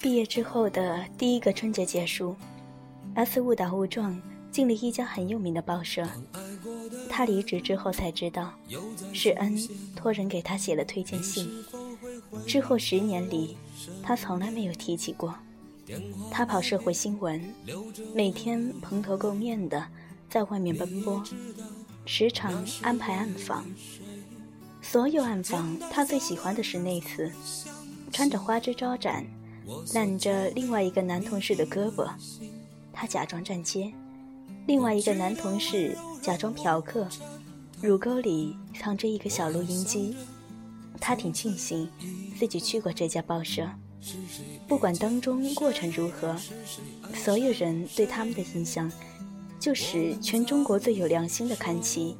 毕业之后的第一个春节结束，S 误打误撞进了一家很有名的报社。他离职之后才知道，是恩托人给他写了推荐信。之后十年里，他从来没有提起过。他跑社会新闻，每天蓬头垢面的在外面奔波，时常安排暗访。所有暗访，他最喜欢的是那次，穿着花枝招展，揽着另外一个男同事的胳膊，他假装站街，另外一个男同事假装嫖客，乳沟里藏着一个小录音机。他挺庆幸自己去过这家报社，不管当中过程如何，所有人对他们的印象就是全中国最有良心的刊期。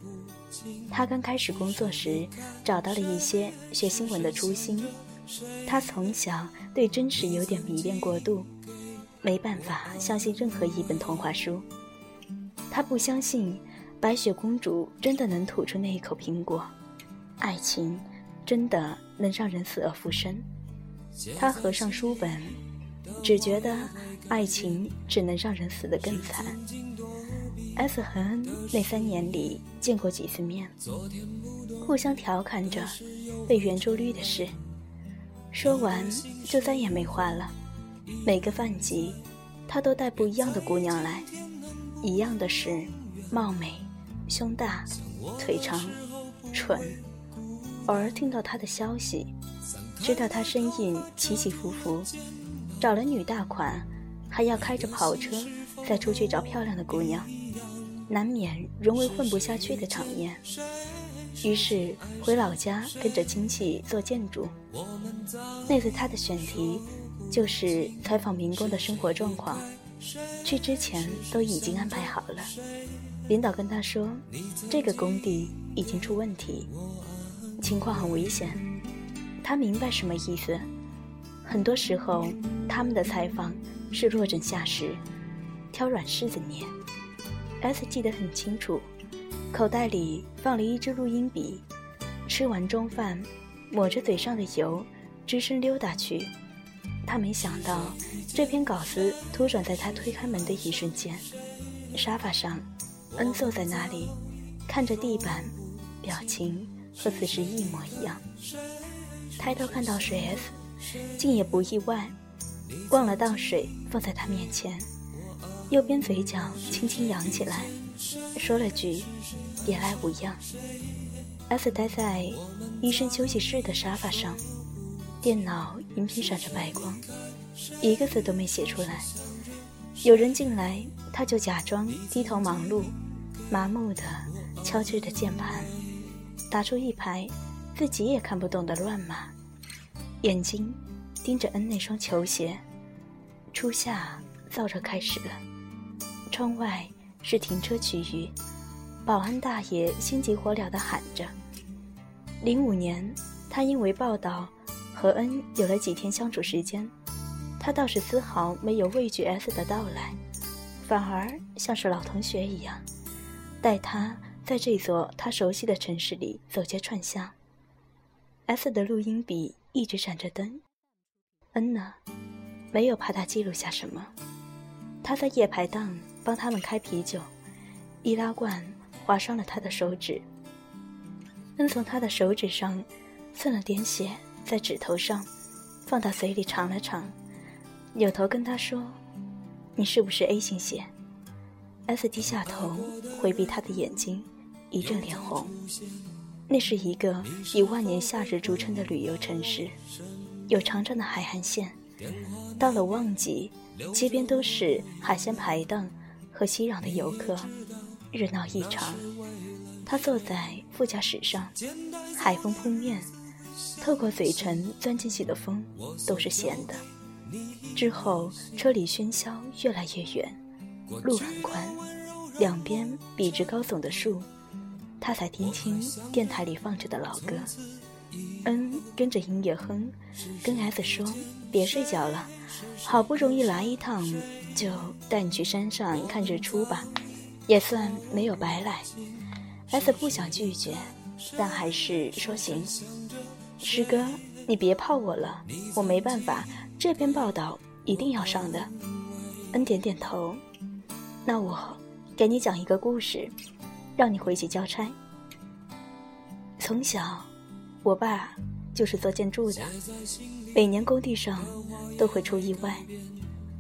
他刚开始工作时，找到了一些学新闻的初心。他从小对真实有点迷恋过度，没办法相信任何一本童话书。他不相信白雪公主真的能吐出那一口苹果，爱情真的能让人死而复生。他合上书本，只觉得爱情只能让人死得更惨。S 和 N 那三年里见过几次面，互相调侃着被圆周率的事。说完就再也没话了。每个饭局，他都带不一样的姑娘来，一样的是貌美、胸大、腿长、蠢。偶尔听到他的消息，知道他身影起起伏伏，找了女大款，还要开着跑车再出去找漂亮的姑娘。难免沦为混不下去的场面，于是回老家跟着亲戚做建筑。那次他的选题就是采访民工的生活状况，去之前都已经安排好了。领导跟他说，这个工地已经出问题，情况很危险。他明白什么意思。很多时候，他们的采访是落枕下石，挑软柿子捏。S 记得很清楚，口袋里放了一支录音笔。吃完中饭，抹着嘴上的油，只身溜达去。他没想到，这篇稿子突转在他推开门的一瞬间。沙发上，恩坐在那里，看着地板，表情和此时一模一样。抬头看到水 S，竟也不意外，忘了倒水放在他面前。右边嘴角轻轻扬起来，说了句：“别来无恙。”S 待在医生休息室的沙发上，电脑荧屏闪着白光，一个字都没写出来。有人进来，他就假装低头忙碌，麻木地敲击着键盘，打出一排自己也看不懂的乱码，眼睛盯着 N 那双球鞋。初夏燥热开始了。窗外是停车区域，保安大爷心急火燎地喊着。零五年，他因为报道和恩有了几天相处时间，他倒是丝毫没有畏惧 S 的到来，反而像是老同学一样，带他在这座他熟悉的城市里走街串巷。S 的录音笔一直闪着灯，恩呢，没有怕他记录下什么，他在夜排档。帮他们开啤酒，易拉罐划伤了他的手指。恩从他的手指上蹭了点血，在指头上放到嘴里尝了尝，扭头跟他说：“你是不是 A 型血？”S 低下头回避他的眼睛，一阵脸红。那是一个以万年夏日著称的旅游城市，有长长的海岸线。到了旺季，街边都是海鲜排档。和熙攘的游客，热闹异常。他坐在副驾驶上，海风扑面，透过嘴唇钻进去的风都是咸的。之后车里喧嚣越来越远，路很宽，两边笔直高耸的树。他才听清电台里放着的老歌。嗯，跟着音乐哼，跟 S 说：“别睡觉了，好不容易来一趟。”就带你去山上看日出吧，也算没有白来。S 不想拒绝，但还是说行。师哥，你别泡我了，我没办法，这篇报道一定要上的。恩点点头。那我给你讲一个故事，让你回去交差。从小，我爸就是做建筑的，每年工地上都会出意外，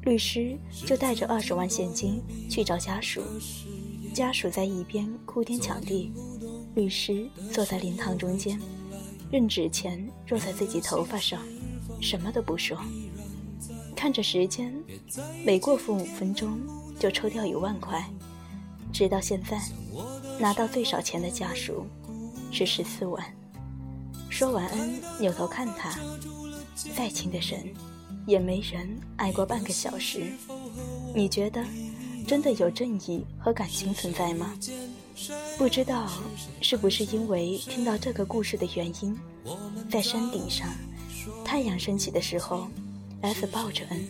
律师就带着二十万现金去找家属，家属在一边哭天抢地，律师坐在灵堂中间，任纸钱落在自己头发上，什么都不说，看着时间，每过五分钟就抽掉一万块，直到现在，拿到最少钱的家属。是十四万。说完恩，扭头看他，再亲的人，也没人爱过半个小时。你觉得，真的有正义和感情存在吗？不知道是不是因为听到这个故事的原因，在山顶上，太阳升起的时候，S 抱着恩，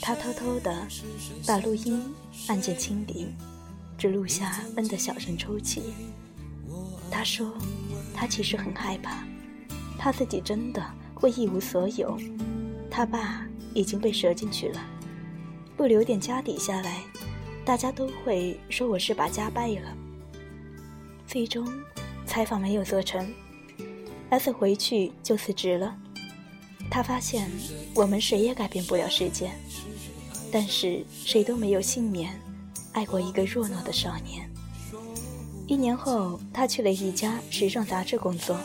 他偷偷的把录音按键清理，只录下恩的小声抽泣。他说：“他其实很害怕，他自己真的会一无所有。他爸已经被折进去了，不留点家底下来，大家都会说我是把家败了。”最终，采访没有做成，S 回去就辞职了。他发现我们谁也改变不了世界，但是谁都没有幸免，爱过一个弱懦的少年。一年后，他去了一家时尚杂志工作，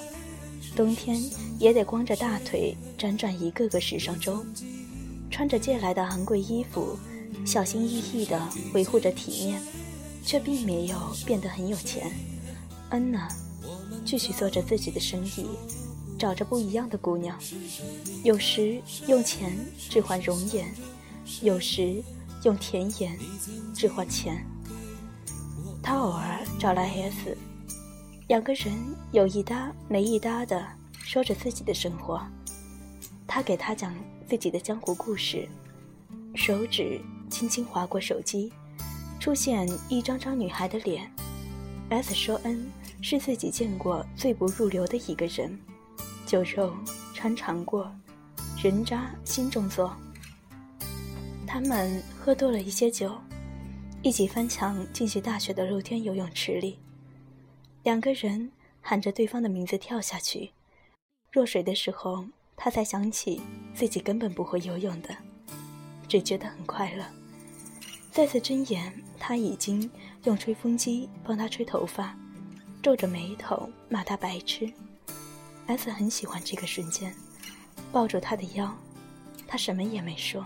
冬天也得光着大腿辗转一个个时尚周，穿着借来的昂贵衣服，小心翼翼地维护着体面，却并没有变得很有钱。恩娜继续做着自己的生意，找着不一样的姑娘，有时用钱置换容颜，有时用甜言置换钱。他偶尔找来 S，两个人有一搭没一搭的说着自己的生活。他给他讲自己的江湖故事，手指轻轻划过手机，出现一张张女孩的脸。S 说：“恩是自己见过最不入流的一个人，酒肉穿肠过，人渣心中坐。”他们喝多了一些酒。一起翻墙进去大学的露天游泳池里，两个人喊着对方的名字跳下去。落水的时候，他才想起自己根本不会游泳的，只觉得很快乐。再次睁眼，他已经用吹风机帮他吹头发，皱着眉头骂他白痴。S 很喜欢这个瞬间，抱住他的腰，他什么也没说。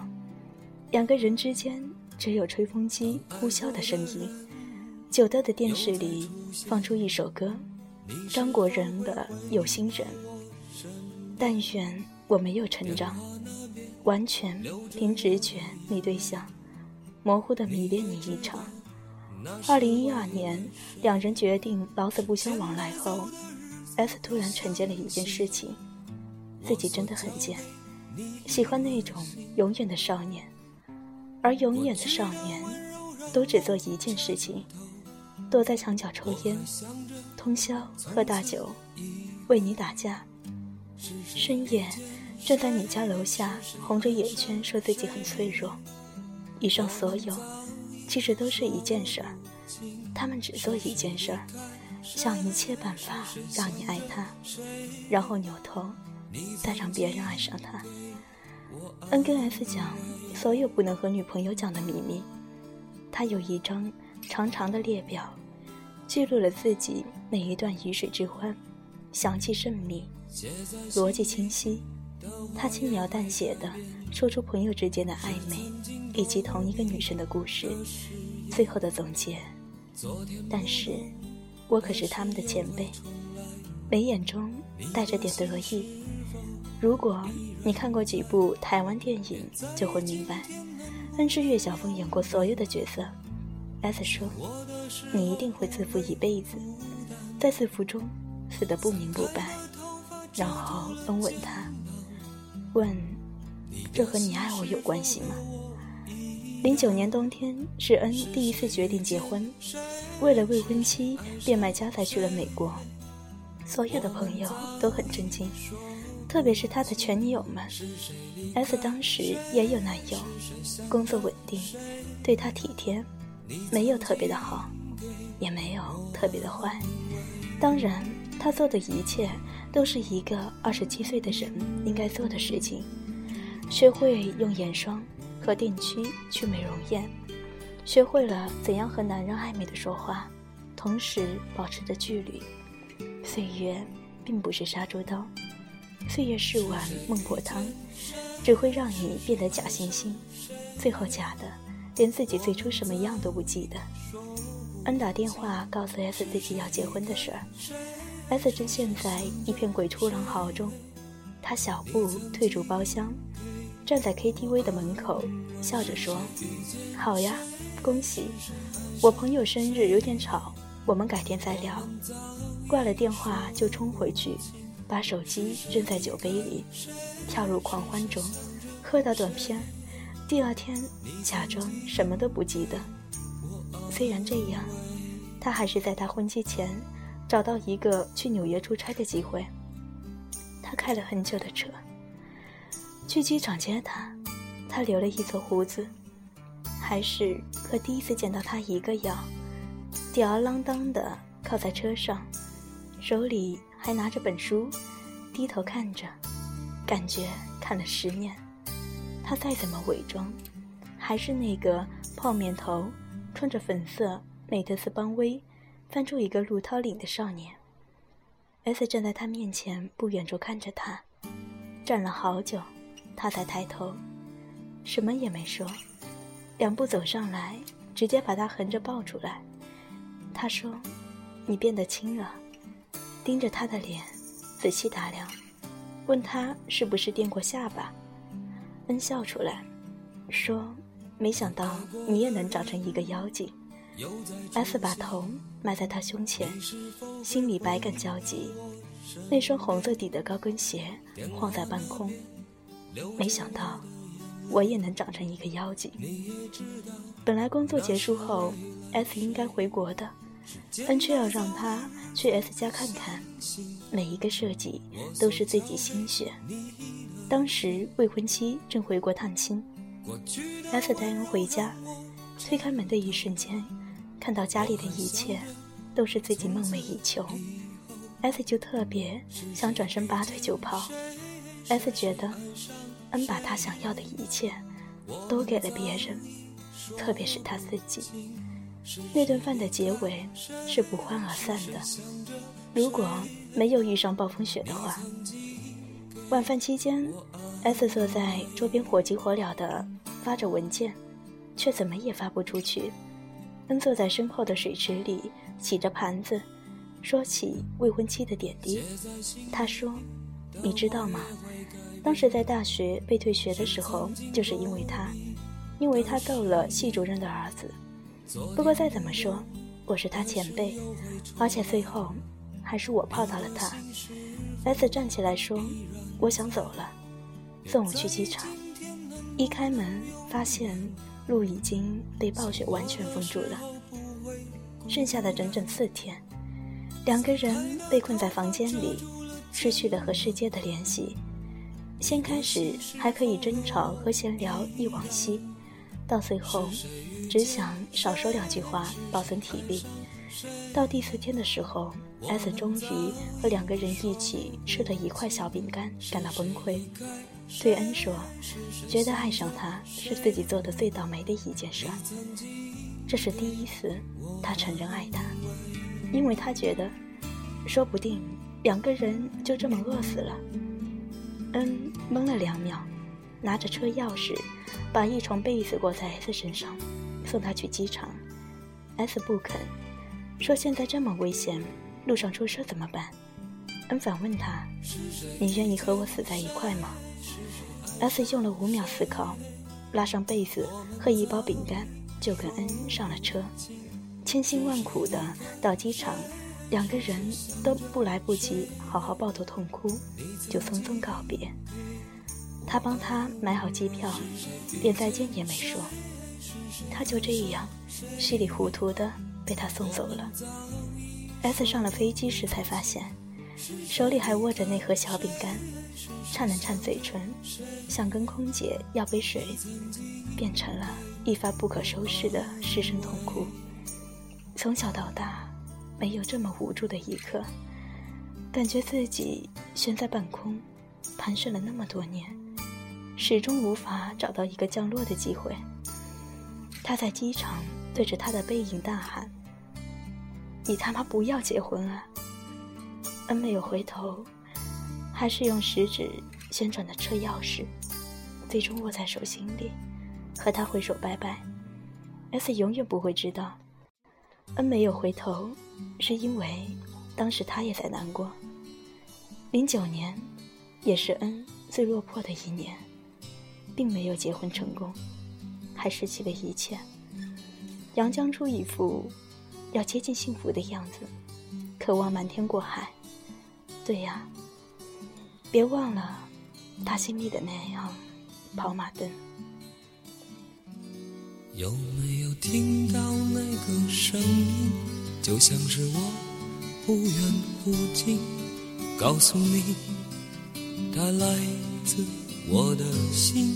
两个人之间。只有吹风机呼啸的声音。久德的电视里放出一首歌，张国荣的《有心人》。但愿我没有成长，完全凭直觉觅对象，模糊的迷恋你一场。二零一二年，两人决定老死不相往来后，S 突然承见了一件事情：自己真的很贱，喜欢那种永远的少年。而永远的少年，都只做一件事情：躲在墙角抽烟，通宵喝大酒，为你打架。深夜站在你家楼下，红着眼圈说自己很脆弱。以上所有，其实都是一件事儿。他们只做一件事儿，想一切办法让你爱他，然后扭头，再让别人爱上他。N 跟 S 讲所有不能和女朋友讲的秘密。他有一张长长的列表，记录了自己每一段鱼水之欢，详细甚密，逻辑清晰。他轻描淡写的说出朋友之间的暧昧，以及同一个女生的故事，最后的总结。但是，我可是他们的前辈，眉眼中带着点得意。如果你看过几部台湾电影，就会明白，恩师岳小凤演过所有的角色。S 说：“你一定会自负一辈子，在自负中死得不明不白。”然后恩吻他，问：“这和你爱我有关系吗？”零九年冬天是恩第一次决定结婚，为了未婚妻，变卖家财去了美国。所有的朋友都很震惊。特别是他的前女友们。S 当时也有男友，工作稳定，对他体贴，没有特别的好，也没有特别的坏。当然，他做的一切都是一个二十七岁的人应该做的事情：学会用眼霜和电区去美容院，学会了怎样和男人暧昧的说话，同时保持着距离。岁月并不是杀猪刀。岁月是碗孟婆汤，只会让你变得假惺惺，最后假的连自己最初什么样都不记得。恩打电话告诉 S 自己要结婚的事儿，S 正陷在一片鬼哭狼嚎中。他小步退出包厢，站在 KTV 的门口，笑着说：“好呀，恭喜！我朋友生日有点吵，我们改天再聊。”挂了电话就冲回去。把手机扔在酒杯里，跳入狂欢中，喝到断片。第二天，假装什么都不记得。虽然这样，他还是在他婚期前找到一个去纽约出差的机会。他开了很久的车，去机场接他。他留了一撮胡子，还是和第一次见到他一个样，吊儿郎当的靠在车上，手里。还拿着本书，低头看着，感觉看了十年。他再怎么伪装，还是那个泡面头，穿着粉色美特斯邦威，翻出一个鹿涛领的少年。S 站在他面前不远处看着他，站了好久，他才抬头，什么也没说，两步走上来，直接把他横着抱出来。他说：“你变得轻了。”盯着他的脸，仔细打量，问他是不是垫过下巴。笑出来，说：“没想到你也能长成一个妖精。”S 把头埋在他胸前，心里百感交集。那双红色底的高跟鞋晃在半空。没想到，我也能长成一个妖精。本来工作结束后，S 应该回国的。恩却要让他去 S 家看看，每一个设计都是自己心血。当时未婚妻正回国探亲，S 带恩回家，推开门的一瞬间，看到家里的一切都是自己梦寐以求，S 就特别想转身拔腿就跑。S 觉得恩把他想要的一切都给了别人，特别是他自己。那顿饭的结尾是不欢而散的。如果没有遇上暴风雪的话，晚饭期间，S 坐在桌边火急火燎地发着文件，却怎么也发不出去。恩坐在身后的水池里洗着盘子，说起未婚妻的点滴。他说：“你知道吗？当时在大学被退学的时候，就是因为他，因为他揍了系主任的儿子。”不过再怎么说，我是他前辈，而且最后还是我泡到了他。S 站起来说：“我想走了，送我去机场。”一开门，发现路已经被暴雪完全封住了。剩下的整整四天，两个人被困在房间里，失去了和世界的联系。先开始还可以争吵和闲聊忆往昔。到最后，只想少说两句话，保存体力。到第四天的时候，S 终于和两个人一起吃了一块小饼干，感到崩溃。对恩说，觉得爱上他是自己做的最倒霉的一件事。这是第一次他承认爱他，因为他觉得，说不定两个人就这么饿死了。恩懵了两秒，拿着车钥匙。把一床被子裹在 S 身上，送他去机场。S 不肯，说现在这么危险，路上出事怎么办？恩反问他：“你愿意和我死在一块吗？”S 用了五秒思考，拉上被子和一包饼干，就跟恩上了车。千辛万苦的到机场，两个人都不来不及好好抱头痛哭，就匆匆告别。他帮他买好机票，连再见也没说。他就这样稀里糊涂的被他送走了。S 上了飞机时才发现，手里还握着那盒小饼干，颤了颤嘴唇，想跟空姐要杯水，变成了一发不可收拾的失声痛哭。从小到大，没有这么无助的一刻，感觉自己悬在半空，盘旋了那么多年，始终无法找到一个降落的机会。他在机场对着他的背影大喊：“你他妈不要结婚啊！”恩没有回头，还是用食指旋转的车钥匙，最终握在手心里，和他挥手拜拜。S 永远不会知道。恩没有回头，是因为当时他也在难过。零九年，也是恩最落魄的一年，并没有结婚成功，还失去了一切，佯装出一副要接近幸福的样子，渴望瞒天过海。对呀，别忘了他心里的那样跑马灯。有没有听到那个声音，就像是我忽远忽近，告诉你，它来自我的心，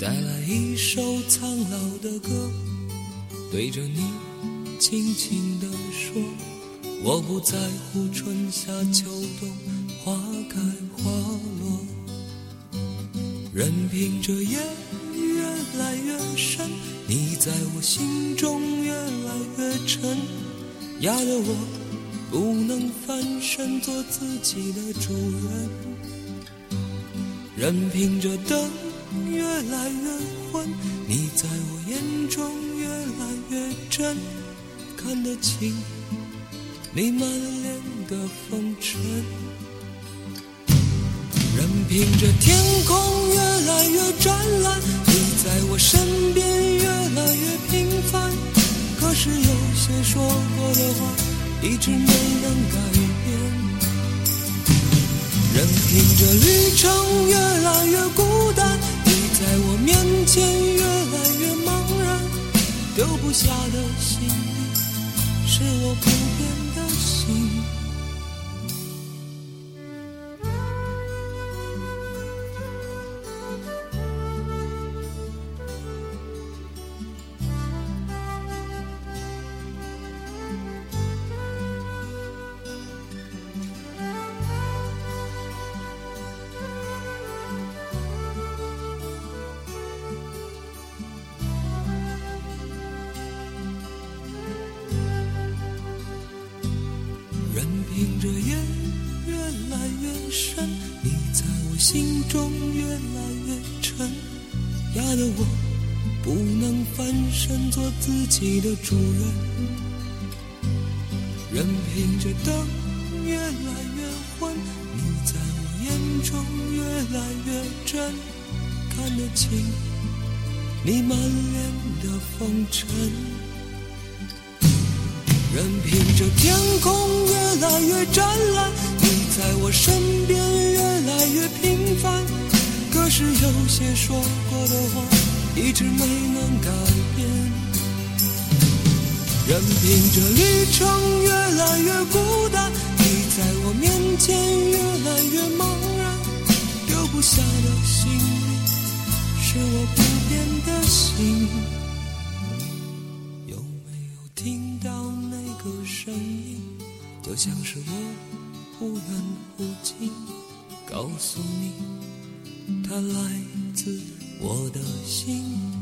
带来一首苍老的歌，对着你轻轻地说，我不在乎春夏秋冬，花开花落，任凭这夜。越来越深，你在我心中越来越沉，压得我不能翻身做自己的主人。任凭这灯越来越昏，你在我眼中越来越真，看得清你满脸的风尘。任凭这天空越来越湛蓝。你在我身边越来越平凡，可是有些说过的话一直没能改变。任凭这旅程越来越孤单，在我面前越来越茫然，丢不下的行李是我不变的心。越来越深，你在我心中越来越沉，压得我不能翻身做自己的主人。任凭这灯越来越昏，你在我眼中越来越真，看得清你满脸的风尘。任凭这天空越来越湛蓝，在我身边越来越频繁。可是有些说过的话，一直没能改变。任凭这旅程越来越孤单，你在我面前越来越茫然。丢不下的行李，是我不变的心。有没有听到那个声音就像是我忽远忽近，告诉你，它来自我的心。